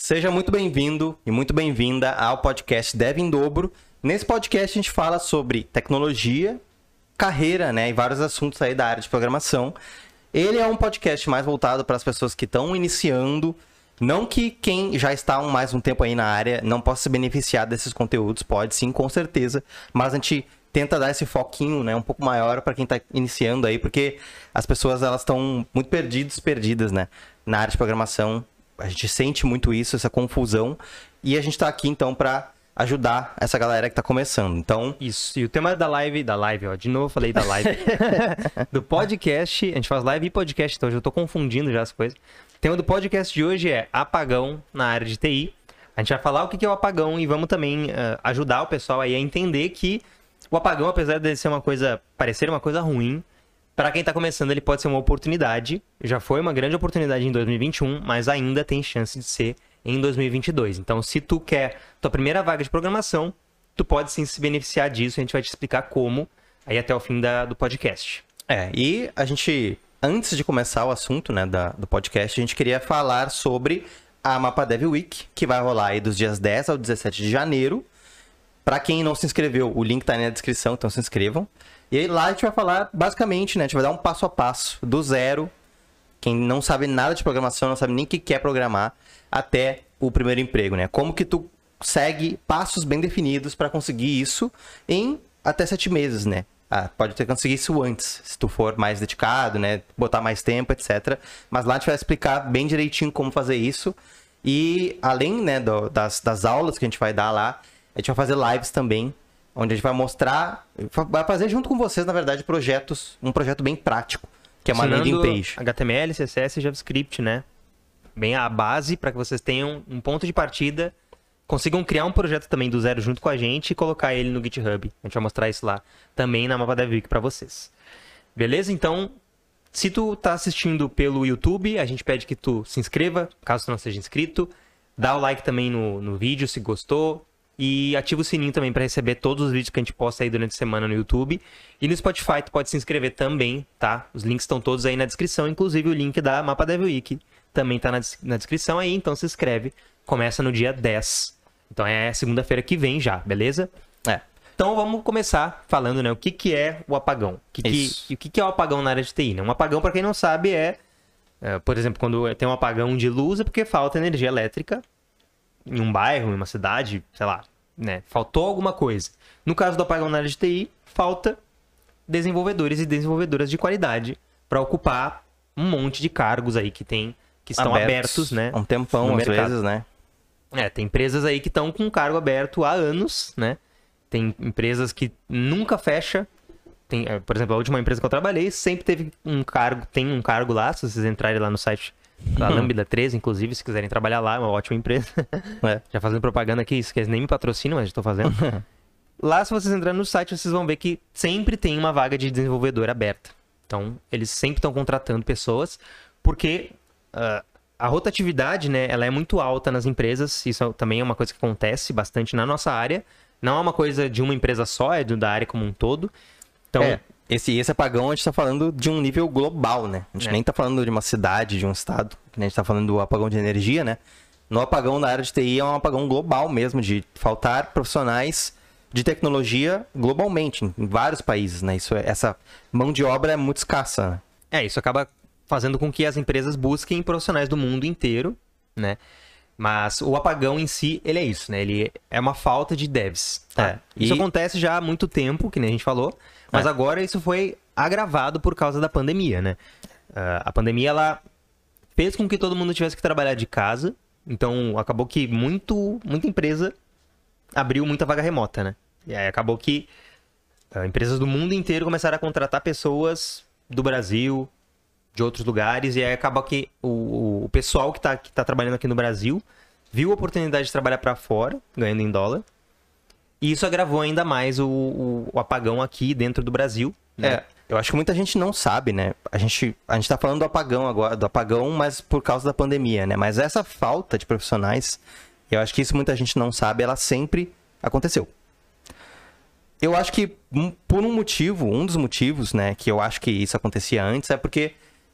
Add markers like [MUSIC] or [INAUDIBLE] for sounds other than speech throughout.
Seja muito bem-vindo e muito bem-vinda ao podcast Dev em Dobro. Nesse podcast a gente fala sobre tecnologia, carreira, né, e vários assuntos aí da área de programação. Ele é um podcast mais voltado para as pessoas que estão iniciando, não que quem já está um, mais um tempo aí na área não possa se beneficiar desses conteúdos, pode sim, com certeza, mas a gente tenta dar esse foquinho, né, um pouco maior para quem está iniciando aí, porque as pessoas elas estão muito perdidas, perdidas, né, na área de programação. A gente sente muito isso, essa confusão, e a gente está aqui então para ajudar essa galera que está começando. Então, Isso. E o tema da live, da live, ó, de novo falei da live. [LAUGHS] do podcast, a gente faz live e podcast, então eu já tô confundindo já as coisas. O tema do podcast de hoje é apagão na área de TI. A gente vai falar o que é o apagão e vamos também ah, ajudar o pessoal aí a entender que o apagão, apesar de ser uma coisa, parecer uma coisa ruim, para quem tá começando ele pode ser uma oportunidade. Já foi uma grande oportunidade em 2021, mas ainda tem chance de ser em 2022. Então, se tu quer tua primeira vaga de programação, tu pode sim se beneficiar disso. A gente vai te explicar como aí até o fim da- do podcast. É, e a gente, antes de começar o assunto né, da- do podcast, a gente queria falar sobre a Mapa Dev Week, que vai rolar aí dos dias 10 ao 17 de janeiro. Pra quem não se inscreveu, o link tá aí na descrição, então se inscrevam. E aí lá a gente vai falar, basicamente, né, a gente vai dar um passo a passo, do zero, quem não sabe nada de programação, não sabe nem o que quer programar, até o primeiro emprego, né? Como que tu segue passos bem definidos para conseguir isso em até sete meses, né? Ah, pode ter que conseguir isso antes, se tu for mais dedicado, né? Botar mais tempo, etc. Mas lá a gente vai explicar bem direitinho como fazer isso. E além, né, do- das, das aulas que a gente vai dar lá, a gente vai fazer lives também, onde a gente vai mostrar, vai fazer junto com vocês, na verdade, projetos, um projeto bem prático, que é uma landing Ensinando page. HTML, CSS e JavaScript, né? Bem a base para que vocês tenham um ponto de partida, consigam criar um projeto também do zero junto com a gente e colocar ele no GitHub. A gente vai mostrar isso lá também na Mapa Dev Week para vocês. Beleza? Então, se tu tá assistindo pelo YouTube, a gente pede que tu se inscreva, caso tu não seja inscrito. Dá o like também no, no vídeo se gostou. E ativa o sininho também para receber todos os vídeos que a gente posta aí durante a semana no YouTube. E no Spotify tu pode se inscrever também, tá? Os links estão todos aí na descrição, inclusive o link da Mapa Dev Week também tá na, na descrição aí, então se inscreve. Começa no dia 10. Então é segunda-feira que vem já, beleza? É. Então vamos começar falando, né? O que, que é o apagão? O que, que, e o que, que é o apagão na área de TI? Né? Um apagão, para quem não sabe, é, é, por exemplo, quando tem um apagão de luz é porque falta energia elétrica em um bairro, em uma cidade, sei lá, né? Faltou alguma coisa. No caso do apagão na área de TI, falta desenvolvedores e desenvolvedoras de qualidade para ocupar um monte de cargos aí que tem que estão abertos, né? há Um tempão, às mercado. vezes, né? É, tem empresas aí que estão com cargo aberto há anos, né? Tem empresas que nunca fecha. Tem, eh, por exemplo, a última empresa que eu trabalhei sempre teve um cargo, tem um cargo lá, se vocês entrarem lá no site da Lambda 13, inclusive, se quiserem trabalhar lá, é uma ótima empresa. [LAUGHS] É. Já fazendo propaganda aqui, isso que eles nem me patrocinam, mas estou fazendo. [LAUGHS] lá, se vocês entrarem no site, vocês vão ver que sempre tem uma vaga de desenvolvedor aberta. Então, eles sempre estão contratando pessoas, porque ah, a rotatividade, né, ela é muito alta nas empresas. Isso também é uma coisa que acontece bastante na nossa área. Não é uma coisa de uma empresa só, é da área como um todo. Então, É, esse, esse apagão a gente tá falando de um nível global, né? A gente É. nem tá falando de uma cidade, de um estado, que a gente tá falando do apagão de energia, né? No apagão na área de TI é um apagão global mesmo, de faltar profissionais de tecnologia globalmente, em vários países, né? Isso é- essa mão de obra é muito escassa, né? É, isso acaba fazendo com que as empresas busquem profissionais do mundo inteiro, né? Mas o apagão em si, ele é isso, né? Ele é uma falta de devs. Tá? É, Isso e- acontece já há muito tempo, que nem a gente falou, mas É. agora isso foi agravado por causa da pandemia, né? Ah, a pandemia, ela fez com que todo mundo tivesse que trabalhar de casa, então acabou que muito, muita empresa abriu muita vaga remota, né? E aí acabou que ah, empresas do mundo inteiro começaram a contratar pessoas do Brasil, de outros lugares, e aí acaba que o, o- o pessoal que está que tá trabalhando aqui no Brasil viu a oportunidade de trabalhar para fora, ganhando em dólar, e isso agravou ainda mais o, o- o apagão aqui dentro do Brasil. né? É, eu acho que muita gente não sabe, né? A gente, a gente tá falando do apagão agora, do apagão, mas por causa da pandemia, né? Mas essa falta de profissionais, eu acho que isso muita gente não sabe, ela sempre aconteceu. Eu acho que um- por um motivo, um dos motivos, né, que eu acho que isso acontecia antes é porque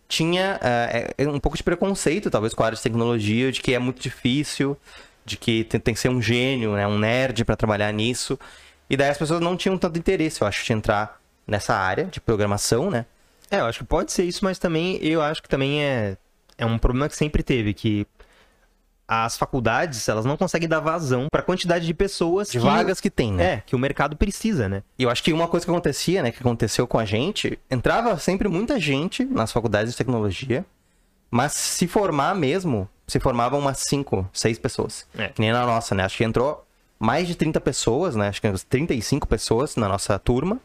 tinha é, um pouco de preconceito, talvez, com a área de tecnologia, de que é muito difícil, de que tem, tem que ser um gênio, né, um nerd para trabalhar nisso. E daí as pessoas não tinham tanto interesse, eu acho, de entrar nessa área de programação, né? É, eu acho que pode ser isso, mas também eu acho que também é, é um problema que sempre teve, que as faculdades, elas não conseguem dar vazão para a quantidade de pessoas de que, vagas que tem, né? É, que o mercado precisa, né? E eu acho que uma coisa que acontecia, né, que aconteceu com a gente, entrava sempre muita gente nas faculdades de tecnologia, mas se formar mesmo, se formavam umas 5, 6 pessoas. É. Que nem na nossa, né? Acho que entrou mais de 30 pessoas, né? Acho que 35 pessoas na nossa turma.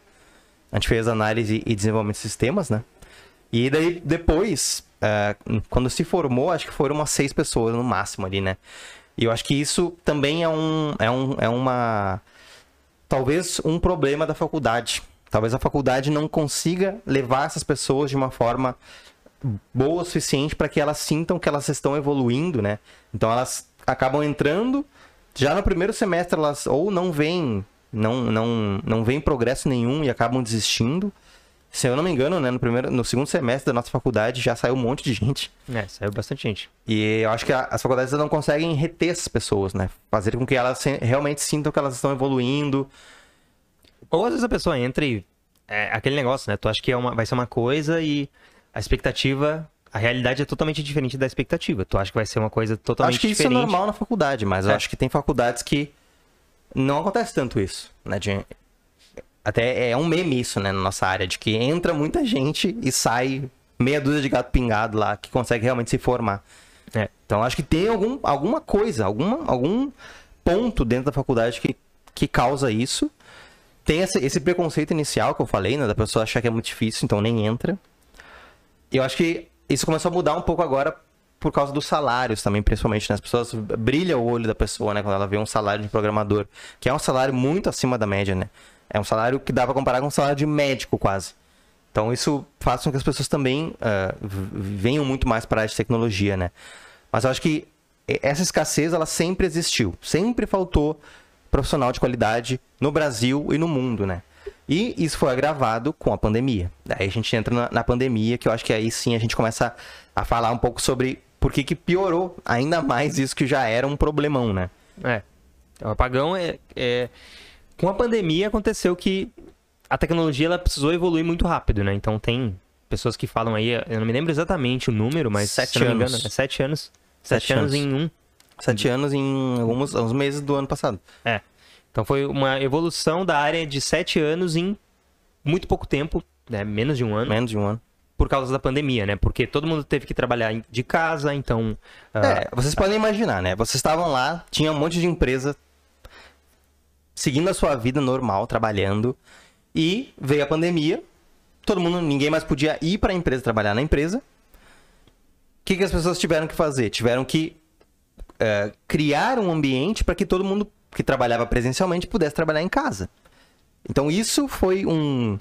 A gente fez análise e desenvolvimento de sistemas, né? E daí, depois, uh, quando se formou, acho que foram umas seis pessoas no máximo ali, né? E eu acho que isso também é um, é um, é uma, talvez um problema da faculdade. Talvez a faculdade não consiga levar essas pessoas de uma forma boa o suficiente para que elas sintam que elas estão evoluindo, né? Então elas acabam entrando, já no primeiro semestre elas ou não vêm, não, não, não vem progresso nenhum e acabam desistindo, se eu não me engano, né, no, primeiro, no segundo semestre da nossa faculdade já saiu um monte de gente. É, saiu bastante gente. E eu acho que a, as faculdades não conseguem reter essas pessoas, né? Fazer com que elas se, realmente sintam que elas estão evoluindo. Ou às vezes a pessoa entra e. É aquele negócio, né? Tu acha que é uma, vai ser uma coisa e a expectativa. A realidade é totalmente diferente da expectativa. Tu acha que vai ser uma coisa totalmente diferente. Acho que diferente. isso é normal na faculdade, mas é. eu acho que tem faculdades que não acontece tanto isso, né? De até é um meme isso, né, na nossa área, de que entra muita gente e sai meia dúzia de gato pingado lá que consegue realmente se formar. É, então acho que tem algum, alguma coisa, alguma, algum ponto dentro da faculdade que, que causa isso. Tem esse, esse preconceito inicial que eu falei, né, da pessoa achar que é muito difícil, então nem entra. Eu acho que isso começou a mudar um pouco agora por causa dos salários também, principalmente, né? As pessoas brilha o olho da pessoa, né? Quando ela vê um salário de programador, que é um salário muito acima da média, né? É um salário que dá pra comparar com um salário de médico, quase. Então isso faz com que as pessoas também uh, venham muito mais para a área de tecnologia, né? Mas eu acho que essa escassez, ela sempre existiu. Sempre faltou profissional de qualidade no Brasil e no mundo, né? E isso foi agravado com a pandemia. Daí a gente entra na, na pandemia, que eu acho que aí sim a gente começa a, falar um pouco sobre por que, que piorou ainda mais isso que já era um problemão, né? É. O apagão é, é com a pandemia aconteceu que a tecnologia ela precisou evoluir muito rápido, né? Então tem pessoas que falam aí, eu não me lembro exatamente o número, mas sete anos. Engano, é sete anos. Sete, sete anos. em um. Sete anos em alguns, alguns meses do ano passado. É. Então foi uma evolução da área de sete anos em muito pouco tempo, né? Menos de um ano. Menos de um ano. Por causa da pandemia, né? Porque todo mundo teve que trabalhar de casa, então. É, uh... vocês podem imaginar, né? Vocês estavam lá, tinha um monte de empresa seguindo a sua vida normal, trabalhando. E veio a pandemia, todo mundo, ninguém mais podia ir para a empresa trabalhar na empresa. O que, que as pessoas tiveram que fazer? Tiveram que uh, criar um ambiente para que todo mundo que trabalhava presencialmente pudesse trabalhar em casa. Então isso foi um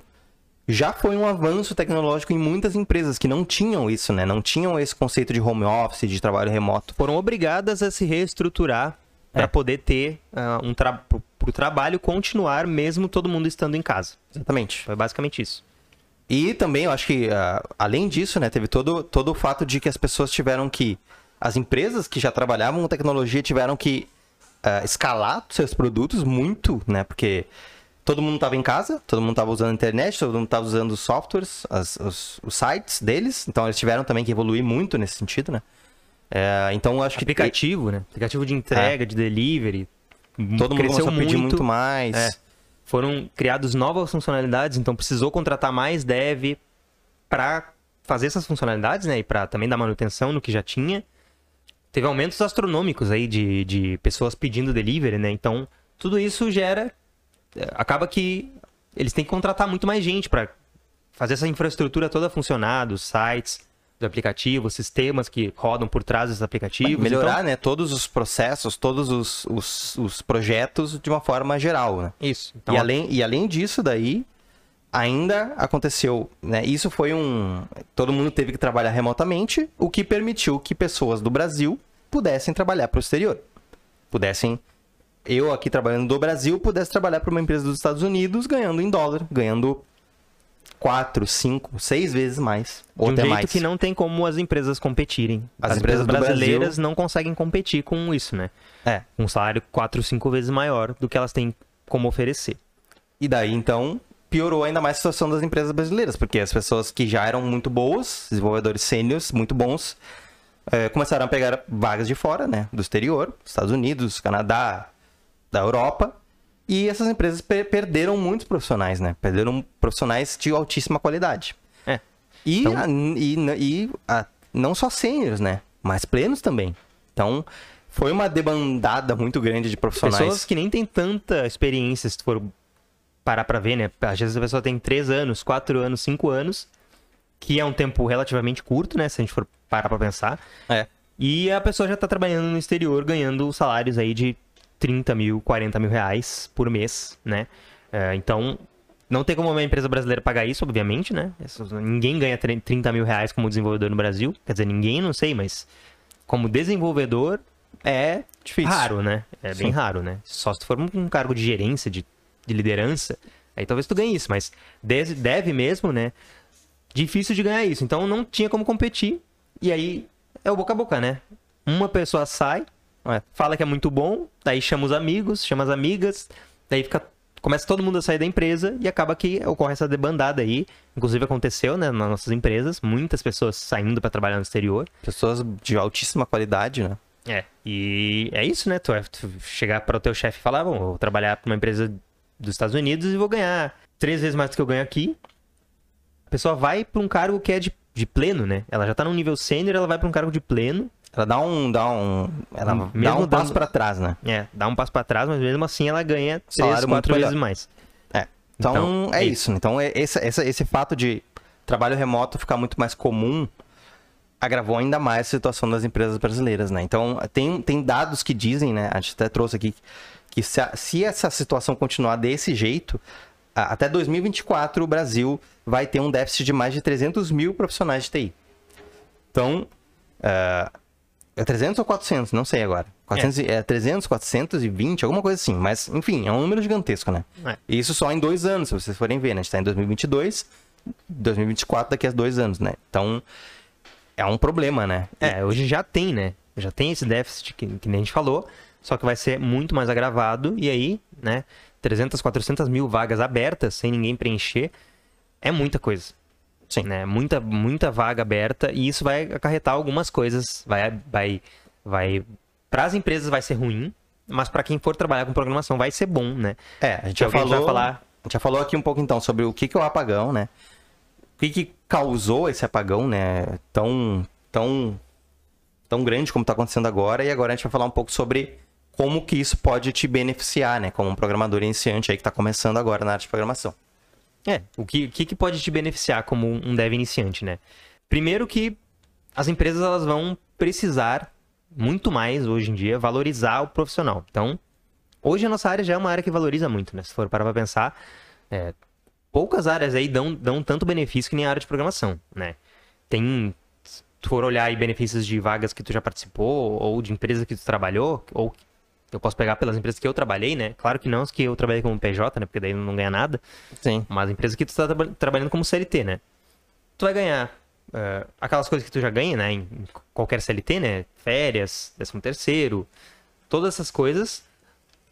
já foi um avanço tecnológico em muitas empresas que não tinham isso, né? Não tinham esse conceito de home office, de trabalho remoto. Foram obrigadas a se reestruturar para é. poder ter uh, um tra para o trabalho continuar mesmo todo mundo estando em casa. Exatamente. Foi basicamente isso. E também eu acho que, uh, além disso, né, teve todo, todo o fato de que as pessoas tiveram que. As empresas que já trabalhavam com tecnologia tiveram que uh, escalar seus produtos muito, né? Porque todo mundo estava em casa, todo mundo estava usando a internet, todo mundo estava usando os softwares, as, os, os, sites deles. Então eles tiveram também que evoluir muito nesse sentido, né? É, então acho que. Aplicativo, né? Aplicativo de entrega, é. de delivery. Todo mundo começou a pedir muito, muito mais. É. Foram criadas novas funcionalidades, então precisou contratar mais dev para fazer essas funcionalidades, né? E para também dar manutenção no que já tinha. Teve aumentos astronômicos aí de, de pessoas pedindo delivery, né? Então, tudo isso gera. É, acaba que eles têm que contratar muito mais gente para fazer essa infraestrutura toda funcionar, dos sites, do aplicativo, sistemas que rodam por trás dos aplicativos. Melhorar, então... né, todos os processos, todos os, os, os, projetos de uma forma geral, né? Isso. Então, e, além, e além disso daí, ainda aconteceu, né? Isso foi um... Todo mundo teve que trabalhar remotamente, o que permitiu que pessoas do Brasil pudessem trabalhar para o exterior. Pudessem... Eu aqui trabalhando do Brasil, pudesse trabalhar para uma empresa dos Estados Unidos ganhando em dólar, ganhando quatro, cinco, seis vezes mais. De Ou um até jeito mais. que não tem como as empresas competirem. As As, empresas empresas, brasileiras Brasil- não conseguem competir com isso, né? É. Um salário quatro, cinco vezes maior do que elas têm como oferecer. E daí, então, piorou ainda mais a situação das empresas brasileiras, porque as pessoas que já eram muito boas, desenvolvedores sêniores muito bons, eh, começaram a pegar vagas de fora, né? Do exterior, Estados Unidos, Canadá, da Europa. E essas empresas per- perderam muitos profissionais, né? Perderam profissionais de altíssima qualidade. É. E, Então- a- e, e a- não só sêniores, né? Mas plenos também. Então, foi uma debandada muito grande de profissionais. Pessoas que nem têm tanta experiência, se tu for parar pra ver, né? Às vezes a pessoa tem três anos, quatro anos, cinco anos, que é um tempo relativamente curto, né? Se a gente for parar pra pensar. É. E a pessoa já tá trabalhando no exterior, ganhando salários aí de 30 mil, 40 mil reais por mês, né? É, então, não tem como uma empresa brasileira pagar isso, obviamente, né? Ninguém ganha 30 mil reais como desenvolvedor no Brasil. Quer dizer, ninguém, não sei, mas como desenvolvedor é Difícil. raro, né? É bem Sim. raro, né? Só se for um cargo de gerência, de, de liderança, aí talvez tu ganhe isso, mas deve, mesmo, né? Difícil de ganhar isso. Então não tinha como competir. E aí é o boca a boca, né? Uma pessoa sai, fala que é muito bom, daí chama os amigos, chama as amigas, daí fica. Começa todo mundo a sair da empresa e acaba que ocorre essa debandada aí. Inclusive aconteceu, né, nas nossas empresas, muitas pessoas saindo para trabalhar no exterior. Pessoas de altíssima qualidade, né? É, e é isso, né? Tu, é- tu chegar para o teu chefe e falar, bom, eu vou trabalhar para uma empresa dos Estados Unidos e vou ganhar três vezes mais do que eu ganho aqui. A pessoa vai para um cargo que é de, de pleno, né? Ela já tá num nível sênior, ela vai para um cargo de pleno. Ela dá um. Dá um ela dá Mesmo um passo pra trás, né? É, dá um passo para trás, mas mesmo assim ela ganha três, quatro vezes mais. É. Então, Então, é é isso. Então, é- esse, esse, esse fato de trabalho remoto ficar muito mais comum agravou ainda mais a situação das empresas brasileiras, né? Então, tem, tem dados que dizem, né? A gente até trouxe aqui que se, a- se essa situação continuar desse jeito, a- até 2024 o Brasil vai ter um déficit de mais de 300 mil profissionais de TI. Então, é, é 300 ou 400? Não sei agora. 400, e- é 300, 420, alguma coisa assim. Mas, enfim, é um número gigantesco, né? É. E Isso só em dois anos, se vocês forem ver, né? A gente tá em 2022, 2024 daqui a dois anos, né? Então, é um problema, né? É, hoje já tem, né? Já tem esse déficit que, que nem a gente falou, só que vai ser muito mais agravado. E aí, né? 300, 400 mil vagas abertas sem ninguém preencher é muita coisa. Sim. Né? Muita, muita vaga aberta e isso vai acarretar algumas coisas. Vai, vai, vai. Para as empresas vai ser ruim, mas para quem for trabalhar com programação vai ser bom, né? É, a gente Que já falou, falar- a gente já falou aqui um pouco então sobre o que, que é o apagão, né? O que, que causou esse apagão, né? Tão, tão, tão grande como está acontecendo agora. E agora a gente vai falar um pouco sobre como que isso pode te beneficiar, né? Como um programador iniciante aí que está começando agora na área de programação. É, o que, o que, que pode te beneficiar como um dev iniciante, né? Primeiro que as empresas elas vão precisar muito mais hoje em dia valorizar o profissional. Então, hoje a nossa área já é uma área que valoriza muito, né? Se for parar pra pensar, é, poucas áreas aí dão, dão tanto benefício que nem a área de programação, né? Tem, se tu for olhar aí benefícios de vagas que tu já participou ou de empresas que tu trabalhou, ou eu posso pegar pelas empresas que eu trabalhei, né? Claro que não as que eu trabalhei como PJ, né? Porque daí não ganha nada. Sim. Mas empresa que tu tá traba- trabalhando como CLT, né? Tu vai ganhar eh, aquelas coisas que tu já ganha, né? Em qualquer CLT, né? Férias, décimo terceiro, todas essas coisas.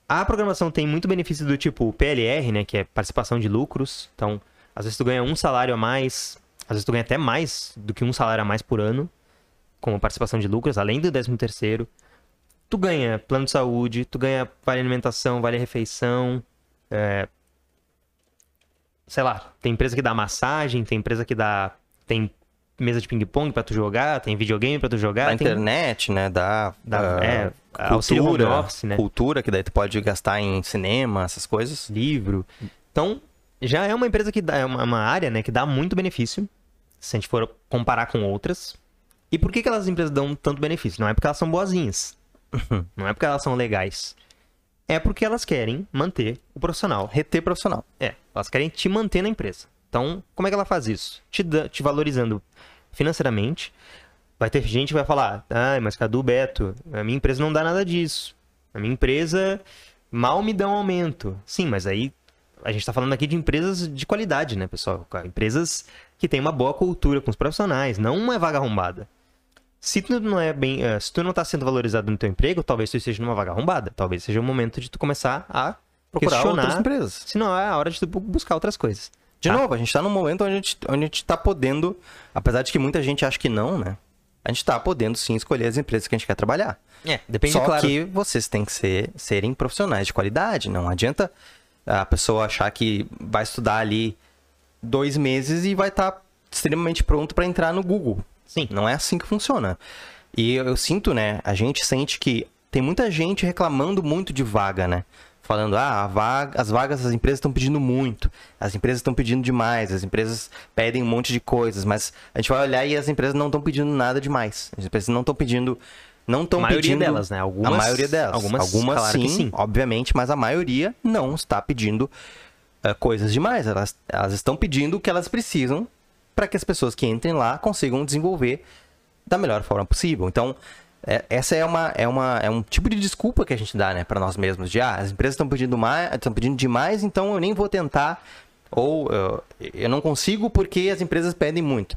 A programação tem muito benefício do tipo PLR, né? Que é participação de lucros. Então, às vezes tu ganha um salário a mais, às vezes tu ganha até mais do que um salário a mais por ano, como participação de lucros, além do décimo terceiro. Tu ganha plano de saúde, tu ganha vale alimentação, vale refeição, é, sei lá, tem empresa que dá massagem, tem empresa que dá. Tem mesa de ping-pong pra tu jogar, tem videogame pra tu jogar. Da tem, internet, né? Da, dá, ah, é, cultura, office, né? cultura, que daí tu pode gastar em cinema, essas coisas. livro. Então, já é uma empresa que dá, é uma, uma área, né, que dá muito benefício, se a gente for comparar com outras. E por que, que elas empresas dão tanto benefício? Não é porque elas são boazinhas. Não é porque elas são legais. É porque elas querem manter o profissional. Reter profissional. É, elas querem te manter na empresa. Então, como é que ela faz isso? Te, te valorizando financeiramente. Vai ter gente que vai falar, ah, mas Cadu, Beto, a minha empresa não dá nada disso. A minha empresa mal me dá um aumento. Sim, mas aí a gente está falando aqui de empresas de qualidade, né, pessoal? Empresas que têm uma boa cultura com os profissionais, não uma vaga arrombada. Se tu não é bem, uh, se tu não está sendo valorizado no teu emprego, talvez tu esteja numa vaga arrombada. Talvez seja o momento de tu começar a procurar outras empresas. Senão é a hora de tu buscar outras coisas. De tá? novo, a gente está num momento onde a gente, onde a gente tá podendo, apesar de que muita gente acha que não, né? A gente está podendo sim escolher as empresas que a gente quer trabalhar. É, depende, Só claro. que vocês têm que ser, serem profissionais de qualidade. Não adianta a pessoa achar que vai estudar ali dois meses e vai estar tá extremamente pronto para entrar no Google. Sim. Não é assim que funciona. E eu, eu sinto, né? A gente sente que tem muita gente reclamando muito de vaga, né? Falando, ah, vaga, as vagas, as empresas estão pedindo muito, as empresas estão pedindo demais, as empresas pedem um monte de coisas, mas a gente vai olhar e as empresas não estão pedindo nada demais. As empresas não estão pedindo. Não estão A maioria pedindo. delas, né? Algumas- a maioria delas. algumas, Algumas, claro que sim, sim. obviamente, mas a maioria não está pedindo eh, coisas demais. Elas, elas estão pedindo o que elas precisam para que as pessoas que entrem lá consigam desenvolver da melhor forma possível. Então, é- essa é uma, é uma é um tipo de desculpa que a gente dá, né, para nós mesmos, de ah, as empresas estão pedindo mais, estão pedindo demais, então eu nem vou tentar ou eu, eu não consigo porque as empresas pedem muito.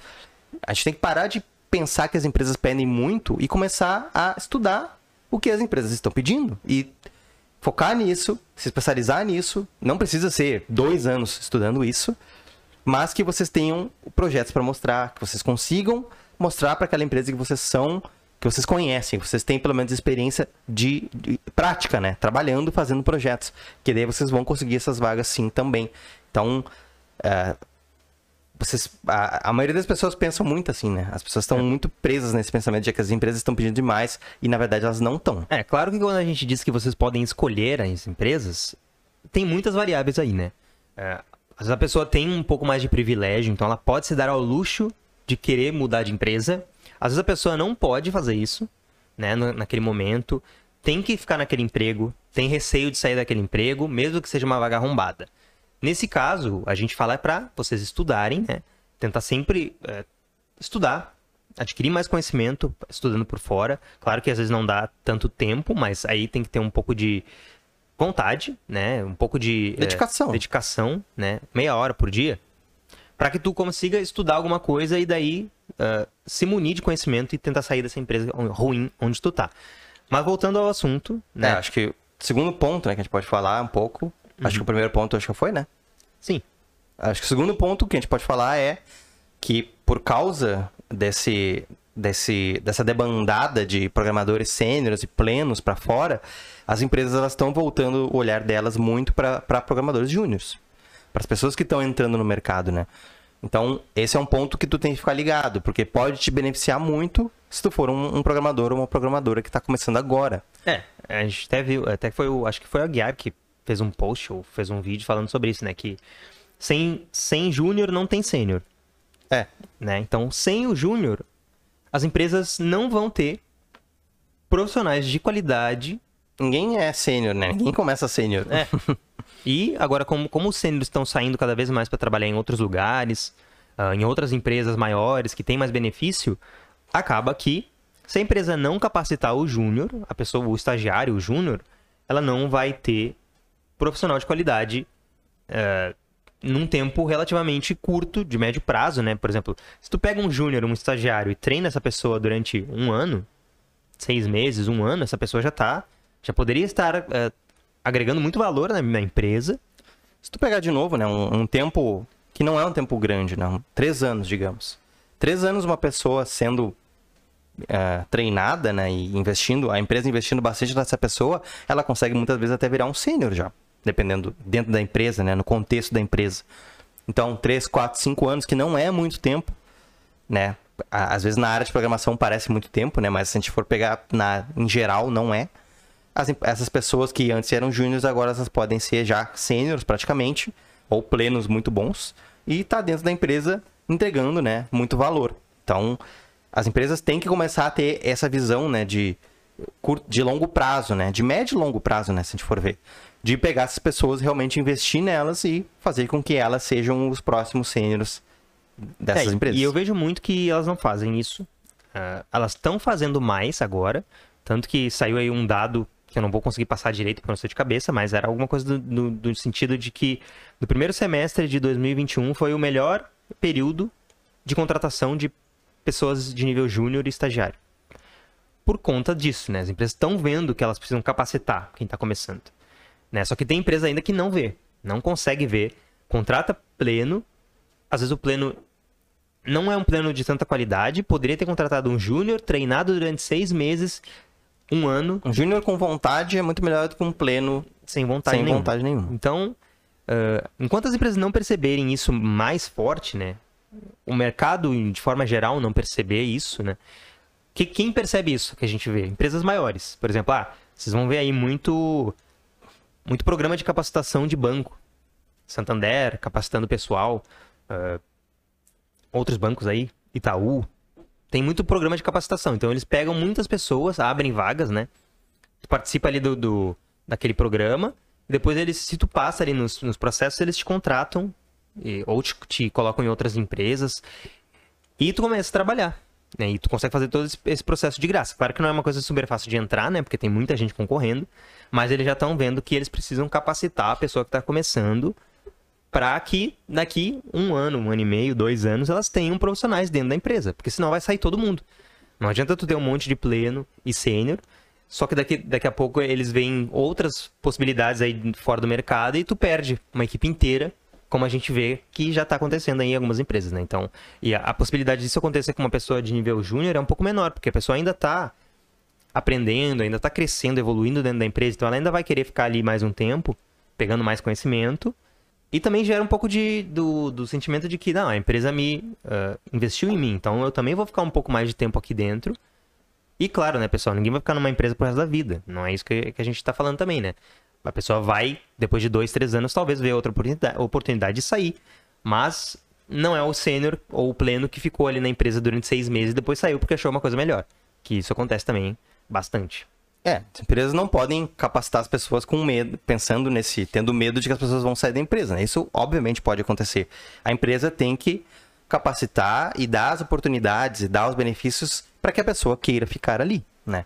A gente tem que parar de pensar que as empresas pedem muito e começar a estudar o que as empresas estão pedindo e focar nisso, se especializar nisso. Não precisa ser dois anos estudando isso, mas que vocês tenham projetos para mostrar, que vocês consigam mostrar para aquela empresa que vocês são, que vocês conhecem, vocês têm pelo menos experiência de, de prática, né? Trabalhando, fazendo projetos. Que daí vocês vão conseguir essas vagas sim também. Então, é, vocês, a, a maioria das pessoas pensam muito assim, né? As pessoas estão muito presas nesse pensamento de que as empresas estão pedindo demais e na verdade elas não estão. É, claro que quando a gente diz que vocês podem escolher as empresas, tem muitas variáveis aí, né? É, às vezes a pessoa tem um pouco mais de privilégio, então ela pode se dar ao luxo de querer mudar de empresa. Às vezes a pessoa não pode fazer isso, né, naquele momento, tem que ficar naquele emprego, tem receio de sair daquele emprego, mesmo que seja uma vaga arrombada. Nesse caso, a gente fala para vocês estudarem, né? Tentar sempre é, estudar, adquirir mais conhecimento estudando por fora. Claro que às vezes não dá tanto tempo, mas aí tem que ter um pouco de vontade, né? Um pouco de é, Dedicação. dedicação, né? Meia hora por dia, para que tu consiga estudar alguma coisa e daí ah, se munir de conhecimento e tentar sair dessa empresa ruim onde tu tá. Mas voltando ao assunto, É, né? acho que o segundo ponto, né, que a gente pode falar um pouco. Acho que o primeiro ponto acho que foi, né? Sim. Acho que o segundo ponto que a gente pode falar é que por causa desse, desse dessa debandada de programadores sêniores e plenos para fora, as empresas elas estão voltando o olhar delas muito para programadores júniores, para as pessoas que estão entrando no mercado, né? Então, esse é um ponto que tu tem que ficar ligado, porque pode te beneficiar muito se tu for um, um programador ou uma programadora que está começando agora. É, a gente até viu, até que foi o, acho que foi o Aguiar que fez um post ou fez um vídeo falando sobre isso, né? Que sem, sem júnior não tem sênior, É, né? Então, sem o júnior, as empresas não vão ter profissionais de qualidade. Ninguém é sênior, né? Ninguém começa sênior. É. E agora, como, como os sêniores estão saindo cada vez mais para trabalhar em outros lugares, ah, em outras empresas maiores que têm mais benefício, acaba que se a empresa não capacitar o júnior, a pessoa, o estagiário, o júnior, ela não vai ter profissional de qualidade eh, num tempo relativamente curto, de médio prazo, né? Por exemplo, se tu pega um júnior, um estagiário e treina essa pessoa durante um ano, seis meses, um ano, essa pessoa já tá, já poderia estar eh, agregando muito valor na, na empresa. Se tu pegar de novo, né, um, um tempo que não é um tempo grande, não, três anos, digamos. Três anos uma pessoa sendo eh, treinada, né, e investindo, a empresa investindo bastante nessa pessoa, ela consegue muitas vezes até virar um sênior já, dependendo dentro da empresa, né, no contexto da empresa. Então, três, quatro, cinco anos, que não é muito tempo, né? Às vezes na área de programação parece muito tempo, né? Mas se a gente for pegar na, em geral, não é. As essas pessoas que antes eram júniores, agora elas podem ser já sêniores praticamente, ou plenos muito bons, e tá dentro da empresa entregando, né, muito valor. Então, as empresas têm que começar a ter essa visão, né, de, de longo prazo, né, de médio e longo prazo, né, se a gente for ver. De pegar essas pessoas, realmente investir nelas e fazer com que elas sejam os próximos sêniores dessas É, empresas. E eu vejo muito que elas não fazem isso. Ah, elas estão fazendo mais agora. Tanto que saiu aí um dado que eu não vou conseguir passar direito porque eu não sei de cabeça, mas era alguma coisa do, do, do sentido de que no primeiro semestre de 2021 foi o melhor período de contratação de pessoas de nível júnior e estagiário. Por conta disso, né? As empresas estão vendo que elas precisam capacitar quem está começando. Né? Só que tem empresa ainda que não vê, não consegue ver, contrata pleno, às vezes o pleno não é um pleno de tanta qualidade, poderia ter contratado um júnior, treinado durante seis meses, um ano. Um júnior com vontade é muito melhor do que um pleno sem vontade sem nenhuma. vontade nenhuma. Então, uh, enquanto as empresas não perceberem isso mais forte, né? O mercado, de forma geral, não perceber isso, né? Que, quem percebe isso que a gente vê? Empresas maiores. Por exemplo, ah, vocês vão ver aí muito, muito programa de capacitação de banco. Santander, capacitando pessoal. Uh, outros bancos aí, Itaú. Tem muito programa de capacitação. Então, eles pegam muitas pessoas, abrem vagas, né? Tu participa ali do, do daquele programa. Depois, eles, se tu passa ali nos, nos processos, eles te contratam. E, ou te, te colocam em outras empresas. E tu começa a trabalhar. Né? E tu consegue fazer todo esse processo de graça. Claro que não é uma coisa super fácil de entrar, né? Porque tem muita gente concorrendo. Mas eles já estão vendo que eles precisam capacitar a pessoa que está começando para que daqui um ano, um ano e meio, dois anos, elas tenham profissionais dentro da empresa. Porque senão vai sair todo mundo. Não adianta tu ter um monte de pleno e sênior, só que daqui, daqui a pouco eles veem outras possibilidades aí fora do mercado e tu perde uma equipe inteira, como a gente vê que já está acontecendo aí em algumas empresas, né? Então, e a, a possibilidade disso acontecer com uma pessoa de nível júnior é um pouco menor, porque a pessoa ainda está aprendendo, ainda está crescendo, evoluindo dentro da empresa, então ela ainda vai querer ficar ali mais um tempo, pegando mais conhecimento, e também gera um pouco de, do, do sentimento de que, não, a empresa me uh, investiu em mim, então eu também vou ficar um pouco mais de tempo aqui dentro. E claro, né, pessoal, ninguém vai ficar numa empresa pro resto da vida. Não é isso que, que a gente está falando também, né? A pessoa vai, depois de dois, três anos, talvez ver outra oportunidade, oportunidade de sair. Mas não é o sênior ou o pleno que ficou ali na empresa durante seis meses e depois saiu porque achou uma coisa melhor. Que isso acontece também bastante. É, as empresas não podem capacitar as pessoas com medo, pensando nesse, tendo medo de que as pessoas vão sair da empresa. Né? Isso obviamente pode acontecer. A empresa tem que capacitar e dar as oportunidades e dar os benefícios para que a pessoa queira ficar ali, né?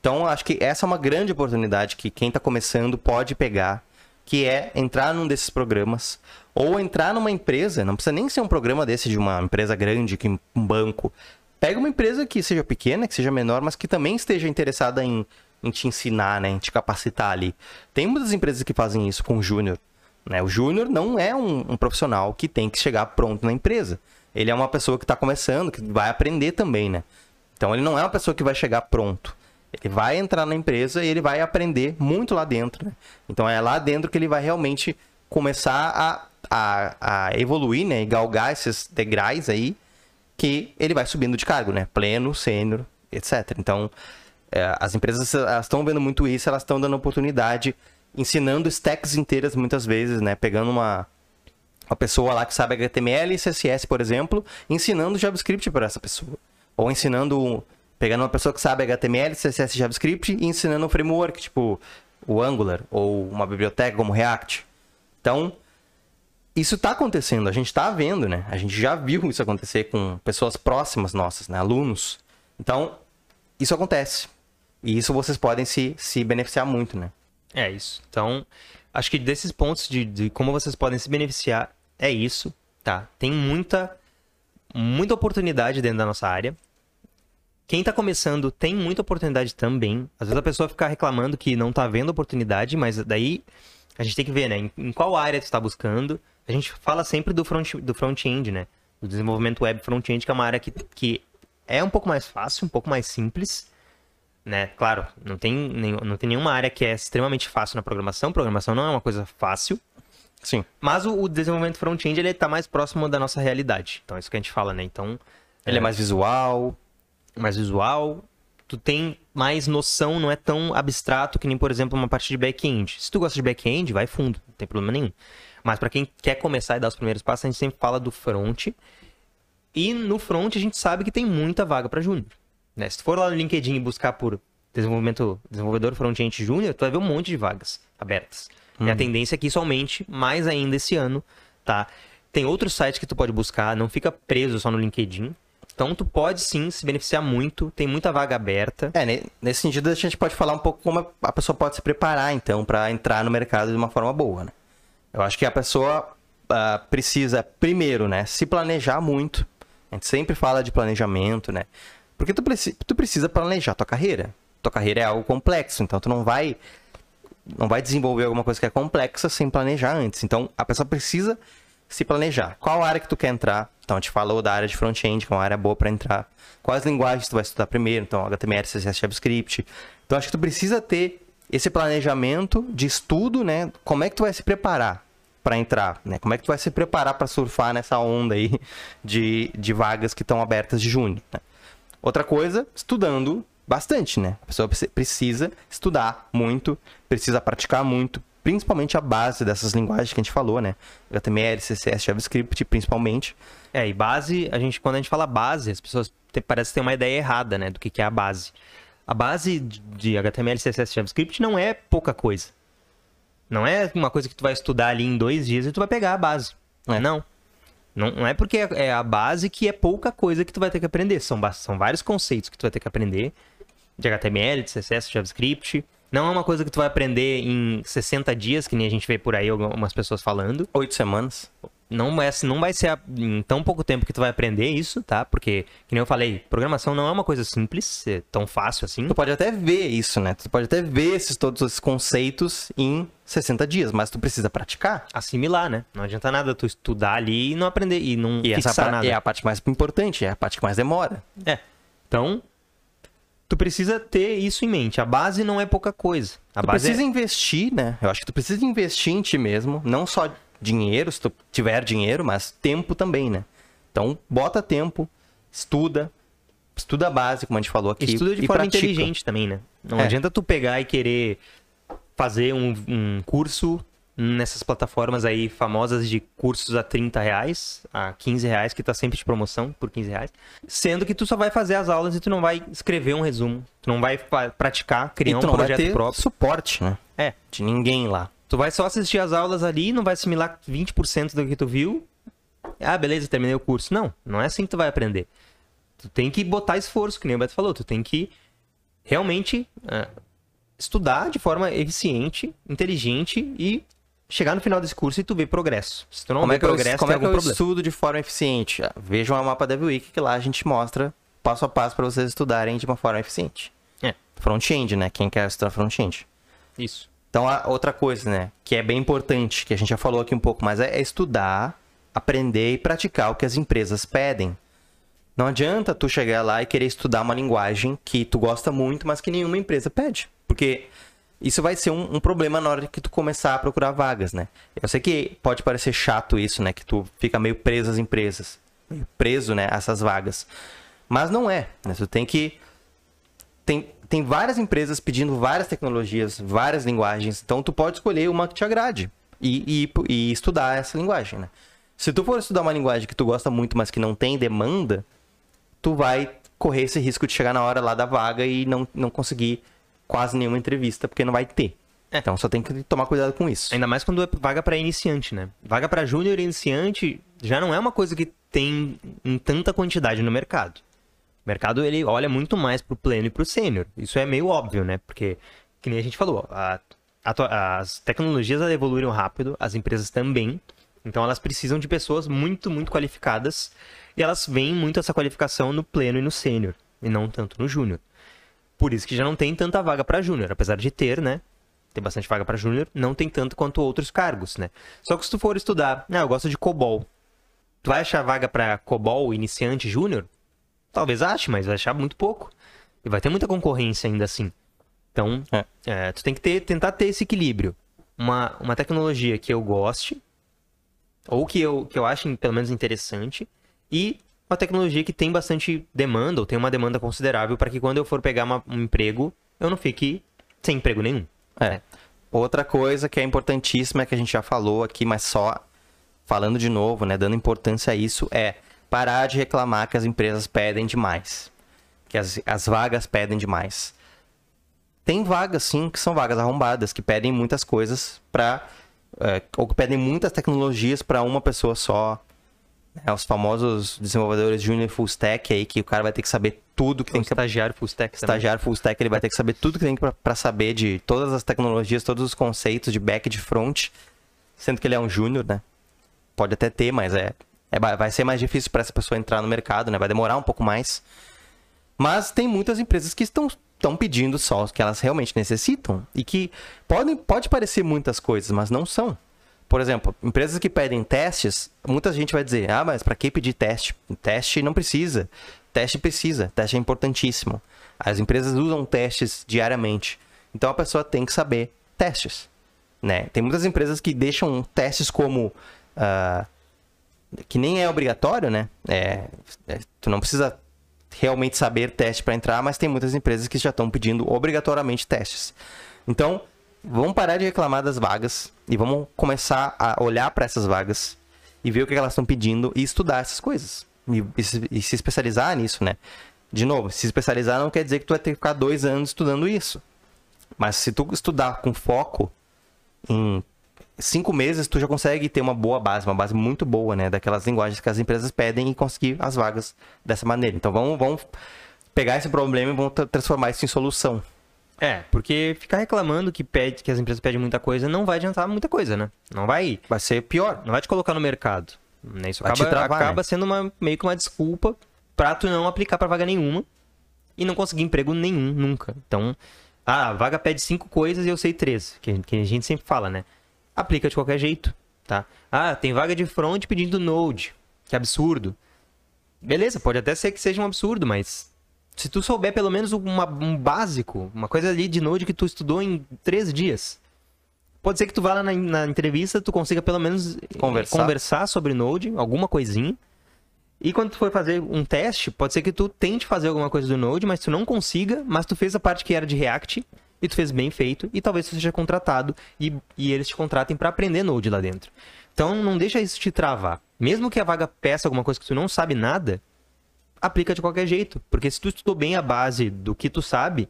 Então, acho que essa é uma grande oportunidade que quem está começando pode pegar, que é entrar num desses programas ou entrar numa empresa, não precisa nem ser um programa desse de uma empresa grande, que um banco. Pega uma empresa que seja pequena, que seja menor, mas que também esteja interessada em em te ensinar, né? Em te capacitar ali. Tem muitas empresas que fazem isso com o júnior. Né? O júnior não é um, um, profissional que tem que chegar pronto na empresa. Ele é uma pessoa que está começando, que vai aprender também, né? Então ele não é uma pessoa que vai chegar pronto. Ele vai entrar na empresa e ele vai aprender muito lá dentro. Né? Então é lá dentro que ele vai realmente começar a, a, a evoluir, né? E galgar esses degraus aí que ele vai subindo de cargo, né? Pleno, sênior, etc. Então, é, as empresas estão vendo muito isso, elas estão dando oportunidade, ensinando stacks inteiras muitas vezes, né? Pegando uma, uma pessoa lá que sabe HTML e CSS, por exemplo, ensinando JavaScript para essa pessoa. Ou ensinando, pegando uma pessoa que sabe HTML, CSS JavaScript e ensinando um framework, tipo o Angular, ou uma biblioteca como React. Então, isso está acontecendo, a gente está vendo, né? A gente já viu isso acontecer com pessoas próximas nossas, né? Alunos. Então, isso acontece. E isso vocês podem se, se beneficiar muito, né? É isso. Então, acho que desses pontos de, de como vocês podem se beneficiar, é isso, tá? Tem muita, muita oportunidade dentro da nossa área. Quem está começando tem muita oportunidade também. Às vezes a pessoa fica reclamando que não está vendo oportunidade, mas daí a gente tem que ver, né? Em, em qual área tu está buscando. A gente fala sempre do front-end, do front né? Do desenvolvimento web front-end, que é uma área que, que é um pouco mais fácil, um pouco mais simples né? Claro, não tem, nem, não tem nenhuma área que é extremamente fácil na programação. Programação não é uma coisa fácil. Sim. Mas o, o desenvolvimento front-end ele está mais próximo da nossa realidade. Então é isso que a gente fala, né? Então ele é, é mais visual, mais visual. Tu tem mais noção, não é tão abstrato que nem, por exemplo, uma parte de back-end. Se tu gosta de back-end, vai fundo, não tem problema nenhum. Mas para quem quer começar e dar os primeiros passos, a gente sempre fala do front. E no front a gente sabe que tem muita vaga para júnior. Né? Se tu for lá no LinkedIn e buscar por desenvolvimento, desenvolvedor front-end júnior, tu vai ver um monte de vagas abertas. E a uhum. tendência é que isso aumente mais ainda esse ano, tá? Tem outros sites que tu pode buscar, não fica preso só no LinkedIn. Então tu pode sim se beneficiar muito, tem muita vaga aberta. É, ne- nesse sentido a gente pode falar um pouco como a pessoa pode se preparar, então, para entrar no mercado de uma forma boa, né? Eu acho que a pessoa ah, precisa, primeiro, né, se planejar muito. A gente sempre fala de planejamento, né? Porque tu, preci- tu precisa planejar tua carreira. Tua carreira é algo complexo, então tu não vai não vai desenvolver alguma coisa que é complexa sem planejar antes. Então, a pessoa precisa se planejar. Qual área que tu quer entrar? Então, a gente falou da área de front-end, que é uma área boa para entrar. Quais linguagens tu vai estudar primeiro? Então, HTML, CSS, JavaScript. Então, acho que tu precisa ter esse planejamento de estudo, né? Como é que tu vai se preparar para entrar, né? Como é que tu vai se preparar para surfar nessa onda aí de, de vagas que estão abertas de junho, né? Outra coisa, estudando bastante, né? A pessoa preci- precisa estudar muito, precisa praticar muito, principalmente a base dessas linguagens que a gente falou, né? HTML, CSS, JavaScript, principalmente. É, e base, a gente, quando a gente fala base, as pessoas te, parece ter uma ideia errada, né, do que, que é a base. A base de HTML, CSS, JavaScript não é pouca coisa. Não é uma coisa que tu vai estudar ali em dois dias e tu vai pegar a base. É. Não. Não. Não é porque é é a base que é pouca coisa que tu vai ter que aprender. São, são vários conceitos que tu vai ter que aprender. De HTML, de CSS, JavaScript. Não é uma coisa que tu vai aprender em 60 dias, que nem a gente vê por aí algumas pessoas falando Oito semanas. Não é, não vai ser a- em tão pouco tempo que tu vai aprender isso, tá? Porque, que nem eu falei, programação não é uma coisa simples, é tão fácil assim. Tu pode até ver isso, né? Tu pode até ver esses, todos esses conceitos em 60 dias, mas tu precisa praticar. Assimilar, né? Não adianta nada tu estudar ali e não aprender, e não E essa nada. é a parte mais importante, é a parte que mais demora. É. Então, tu precisa ter isso em mente. A base não é pouca coisa. A Tu base precisa é... investir, né? Eu acho que tu precisa investir em ti mesmo, não só dinheiro, se tu tiver dinheiro, mas tempo também, né? Então, bota tempo, estuda, estuda a base, como a gente falou aqui, Estuda de e forma pratica. inteligente também, né? Não É. adianta tu pegar e querer fazer um, um curso nessas plataformas aí famosas de cursos a 30 reais, a 15 reais, que tá sempre de promoção por 15 reais. Sendo que tu só vai fazer as aulas e tu não vai escrever um resumo. Tu não vai praticar, E criar tu um não vai projeto ter próprio. suporte, né? É. De ninguém lá. Tu vai só assistir as aulas ali, não vai assimilar 20% do que tu viu. Ah, beleza, terminei o curso. Não, não é assim que tu vai aprender. Tu tem que botar esforço, que nem o Beto falou. Tu tem que realmente ah, estudar de forma eficiente, inteligente e chegar no final desse curso e tu ver progresso. Se tu não como vê é que eu, progresso, como é que eu problema. estudo de forma eficiente? Ah, Vejam a mapa Dev Week, que lá a gente mostra passo a passo para vocês estudarem de uma forma eficiente. É. Front-end, né? Quem quer estudar front-end. Isso. Então, a outra coisa, né, que é bem importante, que a gente já falou aqui um pouco, mas é, é estudar, aprender e praticar o que as empresas pedem. Não adianta tu chegar lá e querer estudar uma linguagem que tu gosta muito, mas que nenhuma empresa pede. Porque isso vai ser um, um problema na hora que tu começar a procurar vagas, né? Eu sei que pode parecer chato isso, né? Que tu fica meio preso às empresas. Meio preso, né? A essas vagas. Mas não é. Né? Tu tem que tem, tem várias empresas pedindo várias tecnologias, várias linguagens. Então tu pode escolher uma que te agrade e, e, e estudar essa linguagem, né? Se tu for estudar uma linguagem que tu gosta muito, mas que não tem demanda, tu vai correr esse risco de chegar na hora lá da vaga e não, não conseguir quase nenhuma entrevista, porque não vai ter. Então só tem que tomar cuidado com isso. Ainda mais quando é vaga pra iniciante, né? Vaga pra júnior iniciante já não é uma coisa que tem em tanta quantidade no mercado. O mercado ele olha muito mais pro pleno e pro sênior. Isso é meio óbvio, né? Porque, que nem a gente falou, a- a as tecnologias evoluíram rápido, as empresas também. Então elas precisam de pessoas muito, muito qualificadas. E elas veem muito essa qualificação no pleno e no sênior, e não tanto no júnior. Por isso que já não tem tanta vaga pra júnior, apesar de ter, né? Tem bastante vaga pra júnior, não tem tanto quanto outros cargos, né? Só que se tu for estudar, ah, eu gosto de COBOL. Tu vai achar vaga pra COBOL iniciante júnior? Talvez ache, mas vai achar muito pouco. E vai ter muita concorrência ainda assim. Então, É. é, tu tem que ter, tentar ter esse equilíbrio. Uma, uma tecnologia que eu goste, ou que eu, que eu ache pelo menos interessante, e uma tecnologia que tem bastante demanda, ou tem uma demanda considerável, para que quando eu for pegar uma- um emprego, eu não fique sem emprego nenhum. É. Outra coisa que é importantíssima, que a gente já falou aqui, mas só falando de novo, né, dando importância a isso, é parar de reclamar que as empresas pedem demais. Que as, as vagas pedem demais. Tem vagas, sim, que são vagas arrombadas, que pedem muitas coisas para ou que pedem muitas tecnologias para uma pessoa só. É, os famosos desenvolvedores junior full stack aí, que o cara vai ter que saber tudo que O tem que estagiário full stack também. estagiário full stack, ele vai ter que saber tudo que tem para saber de todas as tecnologias, todos os conceitos de back e de front, sendo que ele é um júnior, né? Pode até ter, mas é, é vai ser mais difícil para essa pessoa entrar no mercado, né? Vai demorar um pouco mais. Mas tem muitas empresas que estão estão pedindo só o que elas realmente necessitam e que podem pode parecer muitas coisas, mas não são. Por exemplo, empresas que pedem testes, muita gente vai dizer: "Ah, mas para que pedir teste? Teste não precisa. Teste precisa. Teste é importantíssimo." As empresas usam testes diariamente. Então a pessoa tem que saber testes, né? Tem muitas empresas que deixam testes como ah, que nem é obrigatório, né? É, é, tu não precisa realmente saber teste para entrar, mas tem muitas empresas que já estão pedindo obrigatoriamente testes. Então, vamos parar de reclamar das vagas e vamos começar a olhar para essas vagas e ver o que elas estão pedindo e estudar essas coisas. E, e e se especializar nisso, né? De novo, se especializar não quer dizer que tu vai ter que ficar dois anos estudando isso. Mas se tu estudar com foco em cinco meses, tu já consegue ter uma boa base, uma base muito boa, né? Daquelas linguagens que as empresas pedem e conseguir as vagas dessa maneira. Então vamos, vamos pegar esse problema e vamos tra- transformar isso em solução. É, porque ficar reclamando que pede que as empresas pedem muita coisa não vai adiantar muita coisa, né? Não vai, Vai ser pior. não vai te colocar no mercado. Né? Isso Vai acaba, travar, acaba né? sendo uma, meio que uma desculpa pra tu não aplicar pra vaga nenhuma e não conseguir emprego nenhum, nunca. Então, ah, a vaga pede cinco coisas e eu sei três, que, que a gente sempre fala, né? Aplica de qualquer jeito, tá? Ah, tem vaga de front pedindo Node. Que absurdo. Beleza, pode até ser que seja um absurdo, mas se tu souber pelo menos uma- um básico, uma coisa ali de Node que tu estudou em três dias, pode ser que tu vá lá na, na entrevista, tu consiga pelo menos eh, Conversar. conversar sobre Node, alguma coisinha. E quando tu for fazer um teste, pode ser que tu tente fazer alguma coisa do Node, mas tu não consiga, mas tu fez a parte que era de React e tu fez bem feito e talvez tu seja contratado e, e eles te contratem para aprender Node lá dentro. Então não deixa isso te travar. Mesmo que a vaga peça alguma coisa que tu não sabe nada, aplica de qualquer jeito, porque se tu estudou bem a base do que tu sabe,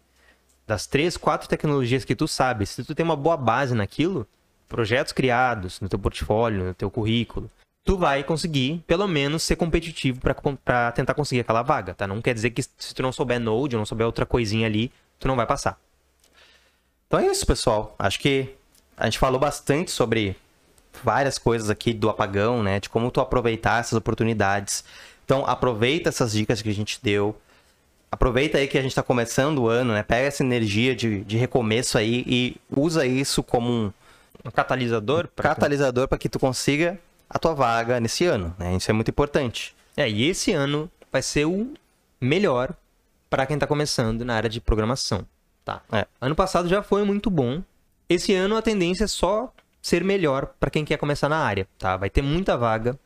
das três, quatro tecnologias que tu sabe, se tu tem uma boa base naquilo, projetos criados no teu portfólio, no teu currículo, tu vai conseguir, pelo menos, ser competitivo para tentar conseguir aquela vaga, tá? Não quer dizer que se tu não souber Node, não souber outra coisinha ali, tu não vai passar. Então é isso, pessoal. Acho que a gente falou bastante sobre várias coisas aqui do apagão, né? De como tu aproveitar essas oportunidades. Então, aproveita essas dicas que a gente deu. Aproveita aí que a gente está começando o ano, né? Pega essa energia de, de recomeço aí e usa isso como um Um catalisador pra catalisador para que tu consiga a tua vaga nesse ano, né? Isso é muito importante. É, e esse ano vai ser o melhor para quem tá começando na área de programação, tá? É. Ano passado já foi muito bom. Esse ano a tendência é só ser melhor para quem quer começar na área, tá? Vai ter muita vaga.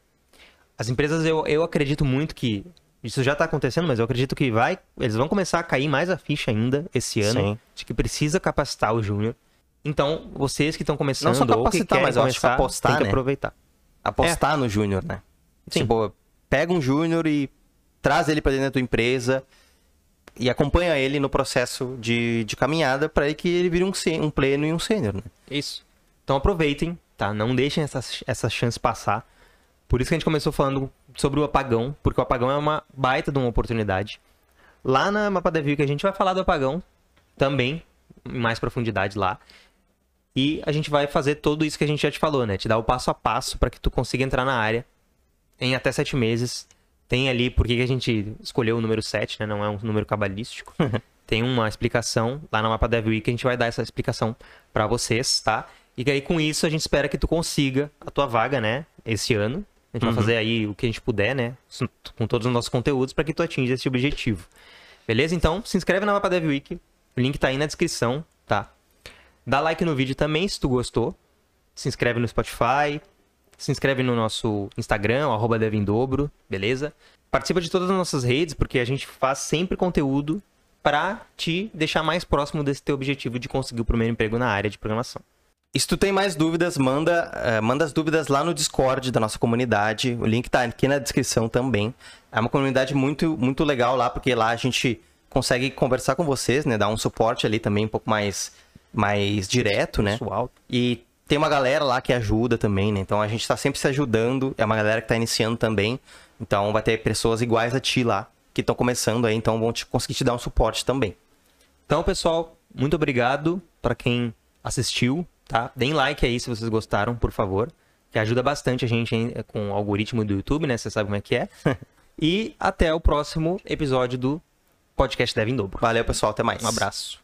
As empresas, eu, eu acredito muito que isso já tá acontecendo, mas eu acredito que vai, eles vão começar a cair mais a ficha ainda esse ano, Sim. de que precisa capacitar o júnior. Então, vocês que estão começando Não só capacitar, mas eu acho que apostar, tem que né? aproveitar. apostar no júnior, né? Sim. Tipo, pega um júnior e traz ele para dentro da tua empresa e acompanha ele no processo de, de caminhada para que ele vire um, um pleno e um sênior, né? Isso. Então aproveitem, tá? Não deixem essa, essa chance passar. Por isso que a gente começou falando sobre o apagão, porque o apagão é uma baita de uma oportunidade. Lá na Mapa Dev que a gente vai falar do apagão também, em mais profundidade lá. E a gente vai fazer tudo isso que a gente já te falou, né? Te dar o passo a passo para que tu consiga entrar na área em até sete meses. Tem ali por que a gente escolheu o número 7, né? Não é um número cabalístico. [LAUGHS] Tem uma explicação lá na Mapa Dev Week, a gente vai dar essa explicação para vocês, tá? E aí com isso a gente espera que tu consiga a tua vaga, né? Esse ano. A gente vai fazer aí o que a gente puder, né? Com todos os nossos conteúdos para que tu atinja esse objetivo. Beleza? Então, se inscreve na Mapa Dev Week. O link tá aí na descrição, tá? Dá like no vídeo também se tu gostou. Se inscreve no Spotify. Se inscreve no nosso Instagram, arroba Devindobro, beleza? Participa de todas as nossas redes, porque a gente faz sempre conteúdo para te deixar mais próximo desse teu objetivo de conseguir o primeiro emprego na área de programação. E se tu tem mais dúvidas, manda, eh, manda as dúvidas lá no Discord da nossa comunidade. O link tá aqui na descrição também. É uma comunidade muito, muito legal lá, porque lá a gente consegue conversar com vocês, né? Dar um suporte ali também um pouco mais, mais direto, né? Pessoal, E tem uma galera lá que ajuda também, né? Então a gente tá sempre se ajudando. É uma galera que tá iniciando também. Então vai ter pessoas iguais a ti lá, que estão começando aí, então vão te, conseguir te dar um suporte também. Então, pessoal, muito obrigado para quem assistiu, tá? Deem like aí se vocês gostaram, por favor. Que ajuda bastante a gente hein, com o algoritmo do YouTube, né? Você sabe como é que é. [LAUGHS] e até o próximo episódio do Podcast Dev em Dobro. Valeu, pessoal. Até mais. Um abraço.